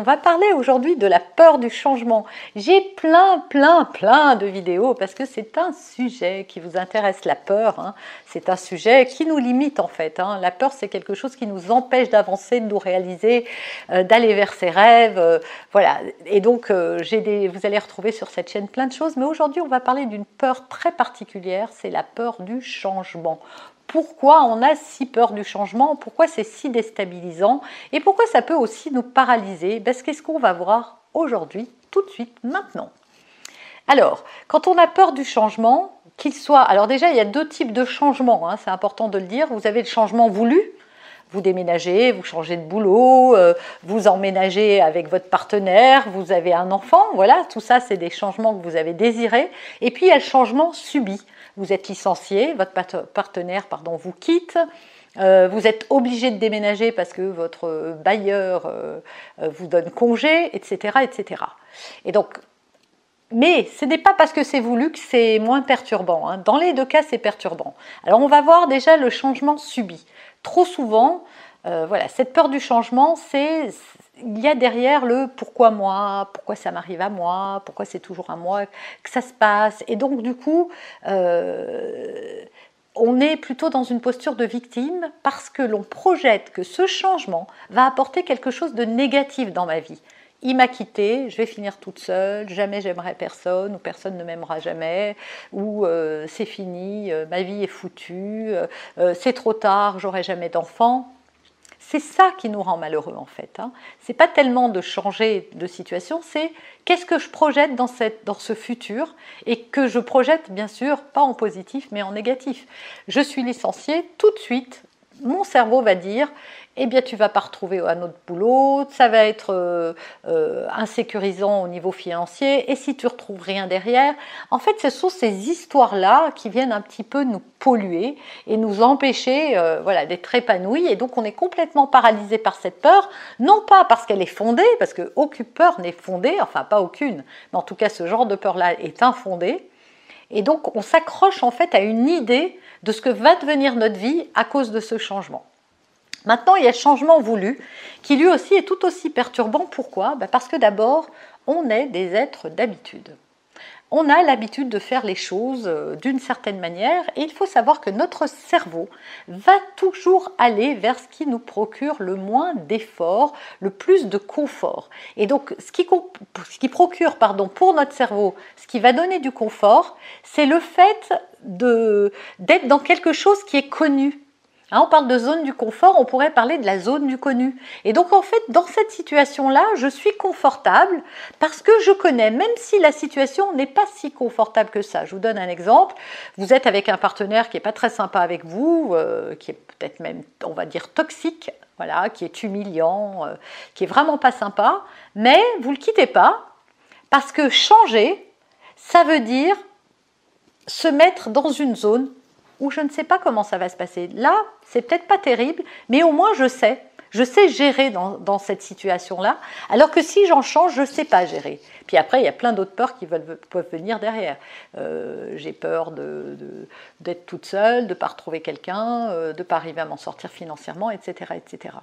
On va parler aujourd'hui de la peur du changement. J'ai plein, plein, plein de vidéos parce que c'est un sujet qui vous intéresse, la peur. Hein. C'est un sujet qui nous limite en fait. Hein. La peur, c'est quelque chose qui nous empêche d'avancer, de nous réaliser, euh, d'aller vers ses rêves. Euh, voilà. Et donc, euh, des, vous allez retrouver sur cette chaîne plein de choses. Mais aujourd'hui, on va parler d'une peur très particulière, c'est la peur du changement pourquoi on a si peur du changement, pourquoi c'est si déstabilisant et pourquoi ça peut aussi nous paralyser. Ben, c'est ce qu'on va voir aujourd'hui, tout de suite, maintenant? Alors, quand on a peur du changement, qu'il soit... Alors déjà, il y a deux types de changements, hein, c'est important de le dire. Vous avez le changement voulu, vous déménagez, vous changez de boulot, euh, vous emménagez avec votre partenaire, vous avez un enfant, voilà, tout ça c'est des changements que vous avez désirés. Et puis il y a le changement subi vous êtes licencié, votre partenaire pardon, vous quitte, euh, vous êtes obligé de déménager parce que votre bailleur euh, euh, vous donne congé, etc., etc. Et donc, mais ce n'est pas parce que c'est voulu que c'est moins perturbant. Hein. Dans les deux cas, c'est perturbant. Alors, on va voir déjà le changement subi. Trop souvent, voilà, cette peur du changement, c'est il y a derrière le pourquoi moi, pourquoi ça m'arrive à moi, pourquoi c'est toujours à moi que ça se passe. Et donc du coup, euh, on est plutôt dans une posture de victime parce que l'on projette que ce changement va apporter quelque chose de négatif dans ma vie. Il m'a quitté, je vais finir toute seule, jamais j'aimerai personne, ou personne ne m'aimera jamais, ou euh, c'est fini, euh, ma vie est foutue, c'est trop tard, j'aurai jamais d'enfant. C'est ça qui nous rend malheureux en fait. Hein. C'est pas tellement de changer de situation, c'est qu'est-ce que je projette dans, dans ce futur et que je projette bien sûr pas en positif mais en négatif. Je suis licenciée tout de suite, mon cerveau va dire eh bien tu vas pas retrouver un autre boulot, ça va être euh, euh, insécurisant au niveau financier, et si tu retrouves rien derrière, en fait ce sont ces histoires-là qui viennent un petit peu nous polluer et nous empêcher euh, voilà, d'être épanouis, et donc on est complètement paralysé par cette peur, non pas parce qu'elle est fondée, parce qu'aucune peur n'est fondée, enfin pas aucune, mais en tout cas ce genre de peur-là est infondée, et donc on s'accroche en fait à une idée de ce que va devenir notre vie à cause de ce changement. Maintenant, il y a le changement voulu, qui lui aussi est tout aussi perturbant. Pourquoi? Ben, Parce que d'abord, on est des êtres d'habitude. On a l'habitude de faire les choses euh, d'une certaine manière et il faut savoir que notre cerveau va toujours aller vers ce qui nous procure le moins d'efforts, le plus de confort. Et donc ce qui, ce qui procure pardon, pour notre cerveau, ce qui va donner du confort, c'est le fait d'être dans quelque chose qui est connu, Hein, on parle de zone du confort, on pourrait parler de la zone du connu. Et donc en fait, dans cette situation-là, je suis confortable parce que je connais, même si la situation n'est pas si confortable que ça. Je vous donne un exemple. Vous êtes avec un partenaire qui n'est pas très sympa avec vous, euh, qui est peut-être même, on va dire, toxique, voilà, qui est humiliant, euh, qui est vraiment pas sympa, mais vous ne le quittez pas parce que changer, ça veut dire se mettre dans une zone où je ne sais pas comment ça va se passer. Là, c'est peut-être pas terrible, mais au moins je sais. Je sais gérer dans, cette situation-là, alors que si j'en change, je ne sais pas gérer. Puis après, il y a plein d'autres peurs qui peuvent venir derrière. Euh, j'ai peur d'être toute seule, de ne pas retrouver quelqu'un, euh, de ne pas arriver à m'en sortir financièrement, etc. etc.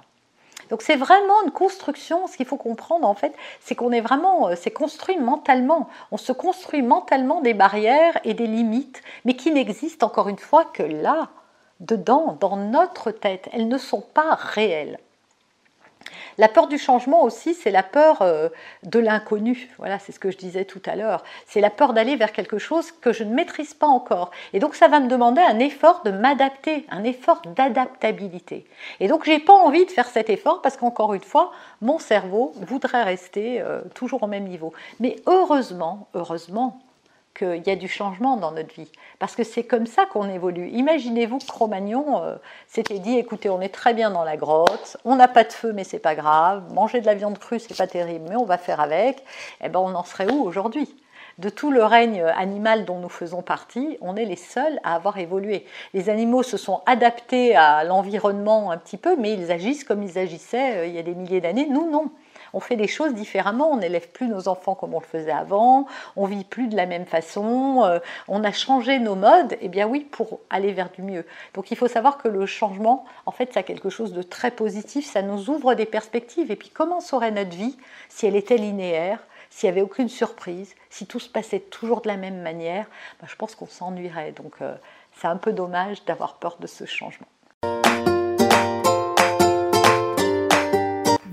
Donc c'est vraiment une construction. Ce qu'il faut comprendre en fait, c'est qu'on est vraiment, euh, c'est construit mentalement. On se construit mentalement des barrières et des limites, mais qui n'existent encore une fois que là, dedans, dans notre tête. Elles ne sont pas réelles. La peur du changement aussi, c'est la peur euh, de l'inconnu. Voilà, c'est ce que je disais tout à l'heure. C'est la peur d'aller vers quelque chose que je ne maîtrise pas encore. Et donc ça va me demander un effort de m'adapter, un effort d'adaptabilité. Et donc j'ai pas envie de faire cet effort parce qu'encore une fois, mon cerveau voudrait rester euh, toujours au même niveau. Mais heureusement, heureusement, qu'il y a du changement dans notre vie. Parce que c'est comme ça qu'on évolue. Imaginez-vous que Cro-Magnon euh, s'était dit écoutez, on est très bien dans la grotte, on n'a pas de feu, mais c'est pas grave, manger de la viande crue, c'est pas terrible, mais on va faire avec. Eh ben, on en serait où aujourd'hui? De tout le règne animal dont nous faisons partie, on est les seuls à avoir évolué. Les animaux se sont adaptés à l'environnement un petit peu, mais ils agissent comme ils agissaient euh, il y a des milliers d'années. Nous, non on fait des choses différemment, on n'élève plus nos enfants comme on le faisait avant, on vit plus de la même façon, euh, on a changé nos modes, et eh bien oui, pour aller vers du mieux. Donc il faut savoir que le changement, en fait, ça a quelque chose de très positif, ça nous ouvre des perspectives. Et puis comment serait notre vie si elle était linéaire s'il n'y avait aucune surprise, si tout se passait toujours de la même manière, ben, je pense qu'on s'ennuierait. Donc euh, c'est un peu dommage d'avoir peur de ce changement.